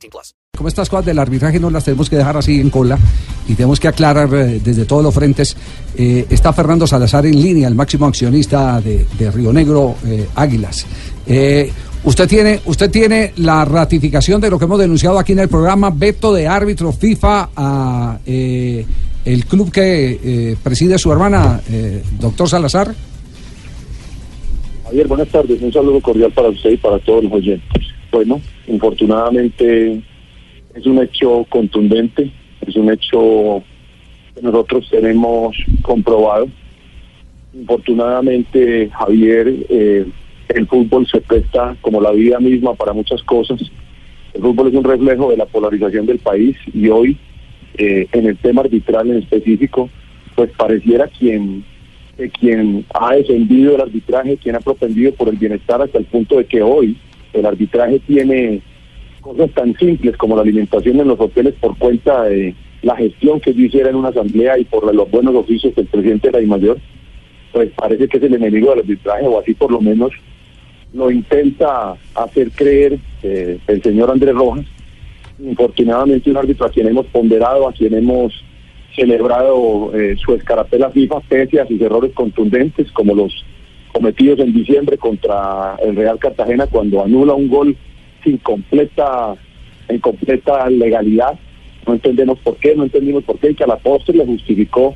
18 plus. Como estas cosas del arbitraje no las tenemos que dejar así en cola y tenemos que aclarar eh, desde todos los frentes. Eh, está Fernando Salazar en línea, el máximo accionista de, de Río Negro eh, Águilas. Eh, Usted tiene, usted tiene la ratificación de lo que hemos denunciado aquí en el programa, veto de árbitro FIFA a eh, el club que eh, preside su hermana, eh, doctor Salazar. Javier, buenas tardes. Un saludo cordial para usted y para todos los oyentes. Bueno, infortunadamente es un hecho contundente, es un hecho que nosotros tenemos comprobado. Infortunadamente, Javier, eh, el fútbol se presta como la vida misma para muchas cosas. El fútbol es un reflejo de la polarización del país y hoy, eh, en el tema arbitral en específico, pues pareciera quien, quien ha defendido el arbitraje, quien ha propendido por el bienestar hasta el punto de que hoy el arbitraje tiene cosas tan simples como la alimentación en los hoteles por cuenta de la gestión que yo hiciera en una asamblea y por los buenos oficios del presidente de la mayor pues parece que es el enemigo del arbitraje o así por lo menos lo intenta hacer creer eh, el señor Andrés Rojas. Infortunadamente un árbitro a quien hemos ponderado, a quien hemos celebrado eh, su escarapela FIFA pese a sus errores contundentes como los cometidos en diciembre contra el Real Cartagena cuando anula un gol sin completa en completa legalidad. No entendemos por qué, no entendimos por qué y que a la postre le justificó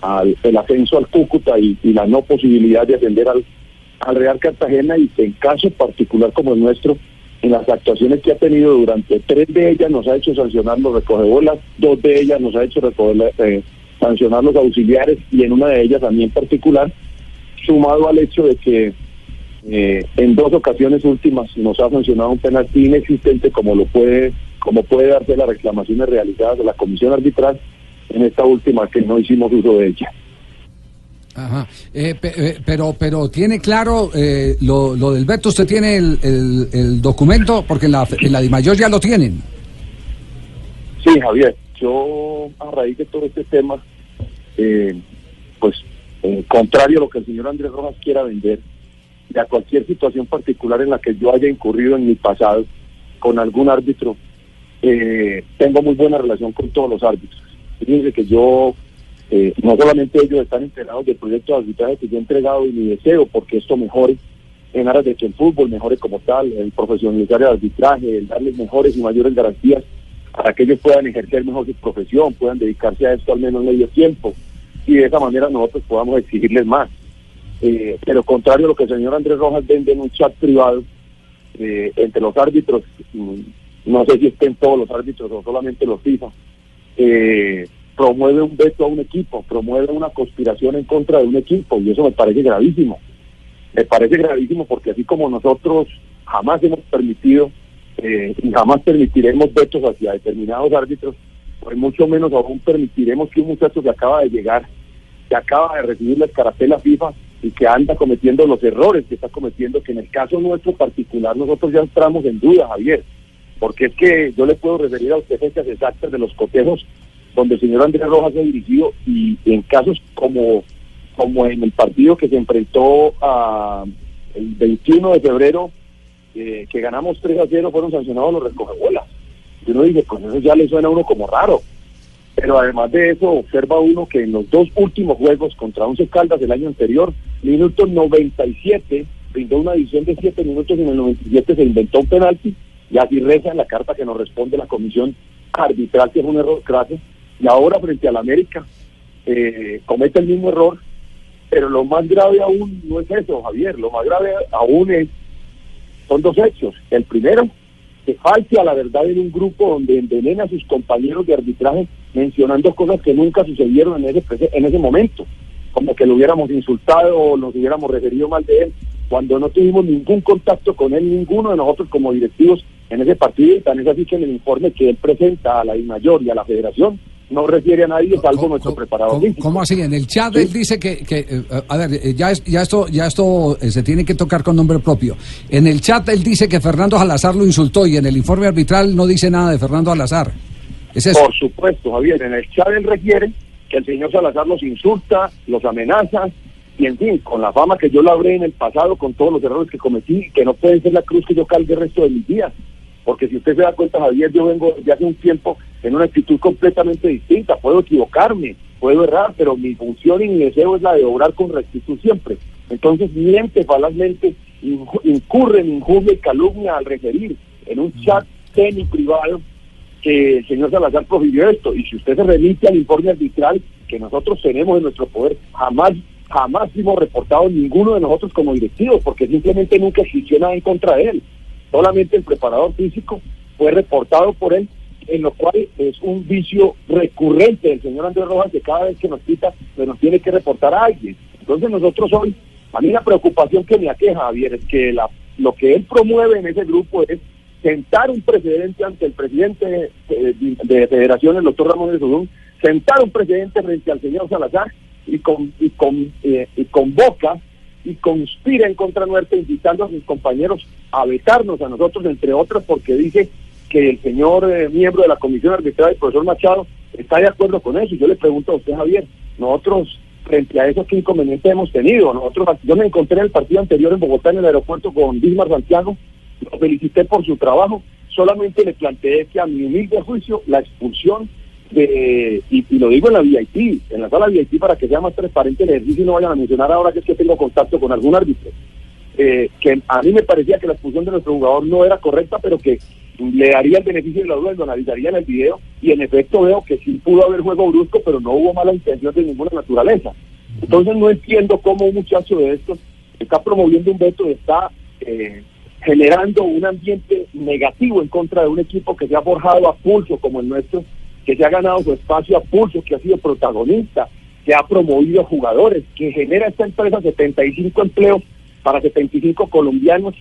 al, el ascenso al Cúcuta y la no posibilidad de ascender al al Real Cartagena y que en caso particular como el nuestro, en las actuaciones que ha tenido durante tres de ellas nos ha hecho sancionar los recogebolas, dos de ellas nos ha hecho eh, sancionar los auxiliares y en una de ellas a mí en particular, sumado al hecho de que eh, en dos ocasiones últimas nos ha sancionado un penalti inexistente como lo puede como puede darse las reclamaciones realizadas de la comisión arbitral en esta última que no hicimos uso de ella. Ajá. Eh, eh, pero, pero tiene claro eh, lo, lo, del veto, usted tiene el, el, documento, porque en la, en la mayor ya lo tienen. Sí, Javier, yo a raíz de todo este tema, pues contrario a lo que el señor Andrés Rojas quiera vender, y a cualquier situación particular en la que yo haya incurrido en mi pasado con algún árbitro, tengo muy buena relación con todos los árbitros. Fíjense que yo eh, no solamente ellos están enterados del proyecto de arbitraje que yo he entregado y mi deseo porque esto mejore en aras de que el fútbol mejore como tal, el profesionalizar el arbitraje, el darles mejores y mayores garantías para que ellos puedan ejercer mejor su profesión, puedan dedicarse a esto al menos medio tiempo y de esa manera nosotros podamos exigirles más. Eh, pero contrario a lo que el señor Andrés Rojas vende en un chat privado eh, entre los árbitros, mm, no sé si estén todos los árbitros o solamente los FIFA, eh, promueve un veto a un equipo, promueve una conspiración en contra de un equipo y eso me parece gravísimo. Me parece gravísimo porque así como nosotros jamás hemos permitido eh, y jamás permitiremos vetos hacia determinados árbitros, pues mucho menos aún permitiremos que un muchacho que acaba de llegar, que acaba de recibir la escarapela FIFA y que anda cometiendo los errores que está cometiendo, que en el caso nuestro particular nosotros ya entramos en duda, Javier, porque es que yo le puedo referir a usted fechas exactas de los cotejos donde el señor Andrés Rojas ha dirigido y en casos como, como en el partido que se enfrentó el 21 de febrero, eh, que ganamos 3 a 0, fueron sancionados los recogebolas. Y uno dice, pues eso ya le suena a uno como raro. Pero además de eso, observa uno que en los dos últimos juegos contra Once Caldas del año anterior, minuto 97, brindó una edición de 7 minutos y en el 97 se inventó un penalti y así reza en la carta que nos responde la comisión arbitral que es un error craso y ahora frente a la América eh, comete el mismo error, pero lo más grave aún no es eso, Javier, lo más grave aún es, son dos hechos. El primero, que falte a la verdad en un grupo donde envenena a sus compañeros de arbitraje mencionando cosas que nunca sucedieron en ese, en ese momento, como que lo hubiéramos insultado o nos hubiéramos referido mal de él, cuando no tuvimos ningún contacto con él, ninguno de nosotros como directivos en ese partido y tan es así que en el informe que él presenta a la mayor y a la federación no refiere a nadie salvo nuestro preparador ¿cómo, ¿Cómo así? En el chat él dice que, que eh, a ver, eh, ya, ya esto, ya esto eh, se tiene que tocar con nombre propio. En el chat él dice que Fernando Salazar lo insultó y en el informe arbitral no dice nada de Fernando Salazar. ¿Es eso? Por supuesto, Javier. En el chat él refiere que el señor Salazar los insulta, los amenaza y en fin, con la fama que yo labré en el pasado, con todos los errores que cometí, que no pueden ser la cruz que yo cargue el resto de mis días. Porque si usted se da cuenta, Javier, yo vengo de hace un tiempo en una actitud completamente distinta. Puedo equivocarme, puedo errar, pero mi función y mi deseo es la de obrar con rectitud siempre. Entonces miente falazmente, incurre en injuria y calumnia al referir en un chat semi privado que el señor Salazar prohibió esto. Y si usted se remite al informe arbitral que nosotros tenemos en nuestro poder, jamás jamás hemos reportado ninguno de nosotros como directivos, porque simplemente nunca existió nada en contra de él. Solamente el preparador físico fue reportado por él en lo cual es un vicio recurrente del señor Andrés Rojas que cada vez que nos quita, pues nos tiene que reportar a alguien. Entonces nosotros hoy, a mí la preocupación que me aqueja, Javier, es que la, lo que él promueve en ese grupo es sentar un precedente ante el presidente de, de, Federación, el doctor Ramón de Sudún, sentar un precedente frente al señor Salazar y, con, y, eh, y convoca y conspira en contra nuestra, invitando a sus compañeros a vetarnos a nosotros, entre otros, porque dice que el señor eh, miembro de la Comisión Arbitral, el profesor Machado, está de acuerdo con eso. Y yo le pregunto a usted, Javier, nosotros, frente a eso, ¿qué inconveniente hemos tenido? Nosotros, yo me encontré en el partido anterior en Bogotá, en el aeropuerto, con Bismar Santiago, lo felicité por su trabajo, solamente le planteé que a mi humilde juicio, la expulsión de, y, lo digo en la VIP, en la sala VIP para que sea más transparente el ejercicio y no vayan a mencionar ahora que es que tengo contacto con algún árbitro. Eh, que a mí me parecía que la expulsión de nuestro jugador no era correcta, pero que le daría el beneficio de la duda, lo analizaría en el video y en efecto veo que sí pudo haber juego brusco, pero no hubo mala intención de ninguna naturaleza. Entonces no entiendo cómo un muchacho de estos está promoviendo un veto y está eh, generando un ambiente negativo en contra de un equipo que se ha forjado a pulso como el nuestro, que se ha ganado su espacio a pulso, que ha sido protagonista, que ha promovido jugadores, que genera esta empresa 75 empleos para 75 colombianos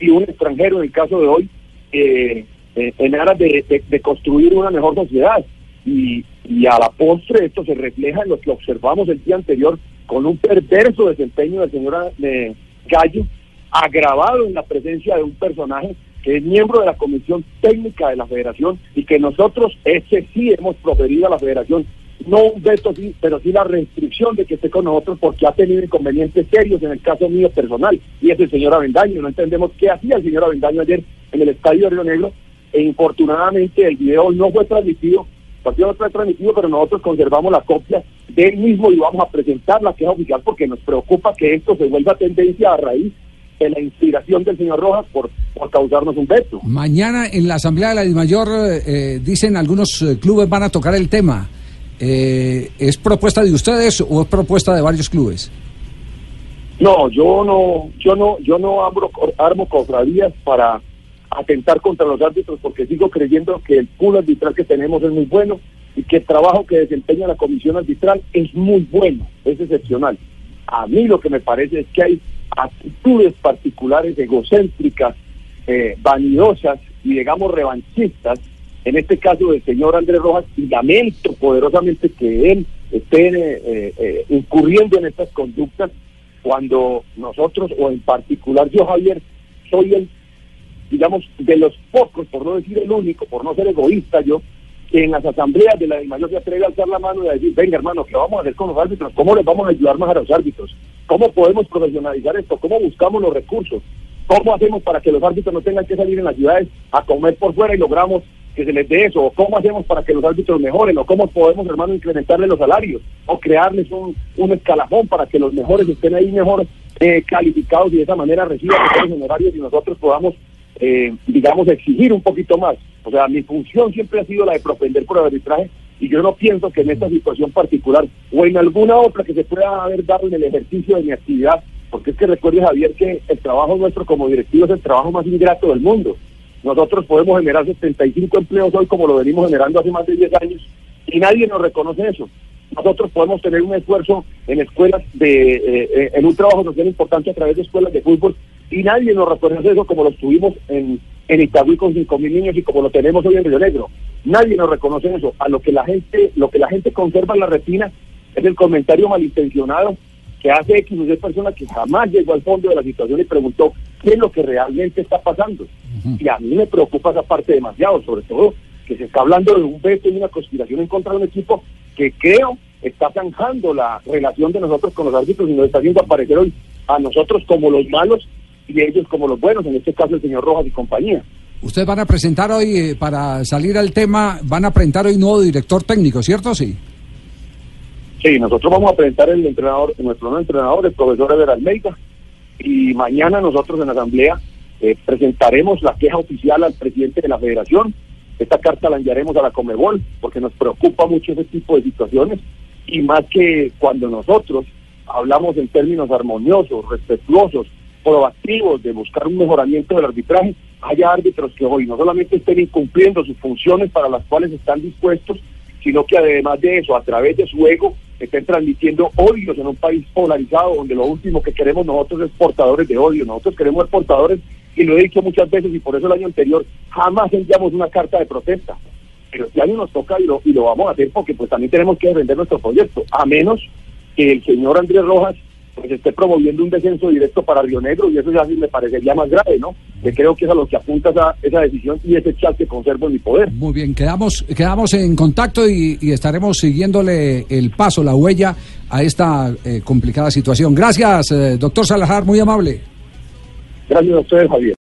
y un extranjero en el caso de hoy, eh, eh, en aras de, construir una mejor sociedad. Y, a la postre esto se refleja en lo que observamos el día anterior con un perverso desempeño del señor eh, Gallo, agravado en la presencia de un personaje que es miembro de la comisión técnica de la federación y que nosotros, ese sí hemos proferido a la federación, no un veto, sí, pero sí la restricción de que esté con nosotros porque ha tenido inconvenientes serios en el caso mío personal y es el señor Avendaño. No entendemos qué hacía el señor Avendaño ayer en el estadio de Río Negro e infortunadamente el video no fue transmitido, partido no fue transmitido, pero nosotros conservamos la copia del mismo y vamos a presentar la queja oficial porque nos preocupa que esto se vuelva tendencia a raíz de la inspiración del señor Rojas por, por causarnos un veto. Mañana en la Asamblea de la Mayor eh, dicen algunos eh, clubes van a tocar el tema. Eh, ¿Es propuesta de ustedes o es propuesta de varios clubes? No, yo no, yo no, yo no armo, armo cofradías para atentar contra los árbitros porque sigo creyendo que el pool arbitral que tenemos es muy bueno y que el trabajo que desempeña la comisión arbitral es muy bueno, es excepcional. A mí lo que me parece es que hay actitudes particulares egocéntricas, eh, vanidosas y digamos revanchistas, en este caso del señor Andrés Rojas, y lamento poderosamente que él esté eh, eh, incurriendo en estas conductas cuando nosotros, o en particular yo, Javier, soy el, digamos, de los pocos, por no decir el único, por no ser egoísta yo, en las asambleas de la mayor se atreve a alzar la mano y a decir, venga hermano, ¿qué vamos a hacer con los árbitros? ¿Cómo les vamos a ayudar más a los árbitros? ¿Cómo podemos profesionalizar esto? ¿Cómo buscamos los recursos? ¿Cómo hacemos para que los árbitros no tengan que salir en las ciudades a comer por fuera y logramos que se les dé eso? ¿O cómo hacemos para que los árbitros mejoren? ¿O cómo podemos, hermano, incrementarles los salarios? ¿O crearles un, un escalafón para que los mejores estén ahí mejor eh, calificados y de esa manera reciban los honorarios y nosotros podamos, eh, digamos, exigir un poquito más? O sea, mi función siempre ha sido la de propender por arbitraje y yo no pienso que en esta situación particular o en alguna otra que se pueda haber dado en el ejercicio de mi actividad porque es que recuerde Javier que el trabajo nuestro como directivo es el trabajo más ingrato del mundo. Nosotros podemos generar 75 empleos hoy como lo venimos generando hace más de 10 años y nadie nos reconoce eso. Nosotros podemos tener un esfuerzo en escuelas de, eh, eh, en un trabajo social importante a través de escuelas de fútbol y nadie nos reconoce eso como lo tuvimos en, en Itagüí con cinco mil niños y como lo tenemos hoy en Río Negro. Nadie nos reconoce eso. A lo que la gente, lo que la gente conserva en la retina es el comentario malintencionado que hace X o Y persona que jamás llegó al fondo de la situación y preguntó qué es lo que realmente está pasando. Y a mí me preocupa esa parte demasiado, sobre todo que se está hablando de un veto y una conspiración en contra de un equipo que creo está zanjando la relación de nosotros con los árbitros y nos está haciendo aparecer hoy a nosotros como los malos y ellos como los buenos, en este caso el señor Rojas y compañía. Ustedes van a presentar hoy, eh, para salir al tema, van a presentar hoy nuevo director técnico, ¿cierto? Sí. Sí, nosotros vamos a presentar el entrenador, nuestro nuevo entrenador, el profesor Ever Almeida, y mañana nosotros en la asamblea eh, presentaremos la queja oficial al presidente de la federación. Esta carta la enviaremos a la Comebol porque nos preocupa mucho ese tipo de situaciones y más que cuando nosotros hablamos en términos armoniosos, respetuosos, proactivos de buscar un mejoramiento del arbitraje, haya árbitros que hoy no solamente estén incumpliendo sus funciones para las cuales están dispuestos, sino que además de eso, a través de su ego, estén transmitiendo odios en un país polarizado donde lo último que queremos nosotros es portadores de odio, nosotros queremos portadores, y lo he dicho muchas veces y por eso el año anterior jamás enviamos una carta de protesta, pero este año nos toca y lo, y lo vamos a hacer porque pues también tenemos que defender nuestro proyecto, a menos que el señor Andrés Rojas pues esté promoviendo un descenso directo para Río Negro y eso ya sí me parecería más grave, ¿no? Que creo que es a lo que apunta esa, esa decisión y ese chat que conservo en mi poder. Muy bien, quedamos, quedamos en contacto y, estaremos siguiéndole el paso, la huella a esta eh, complicada situación. Gracias, eh, doctor Salazar, muy amable. Gracias a ustedes, Javier.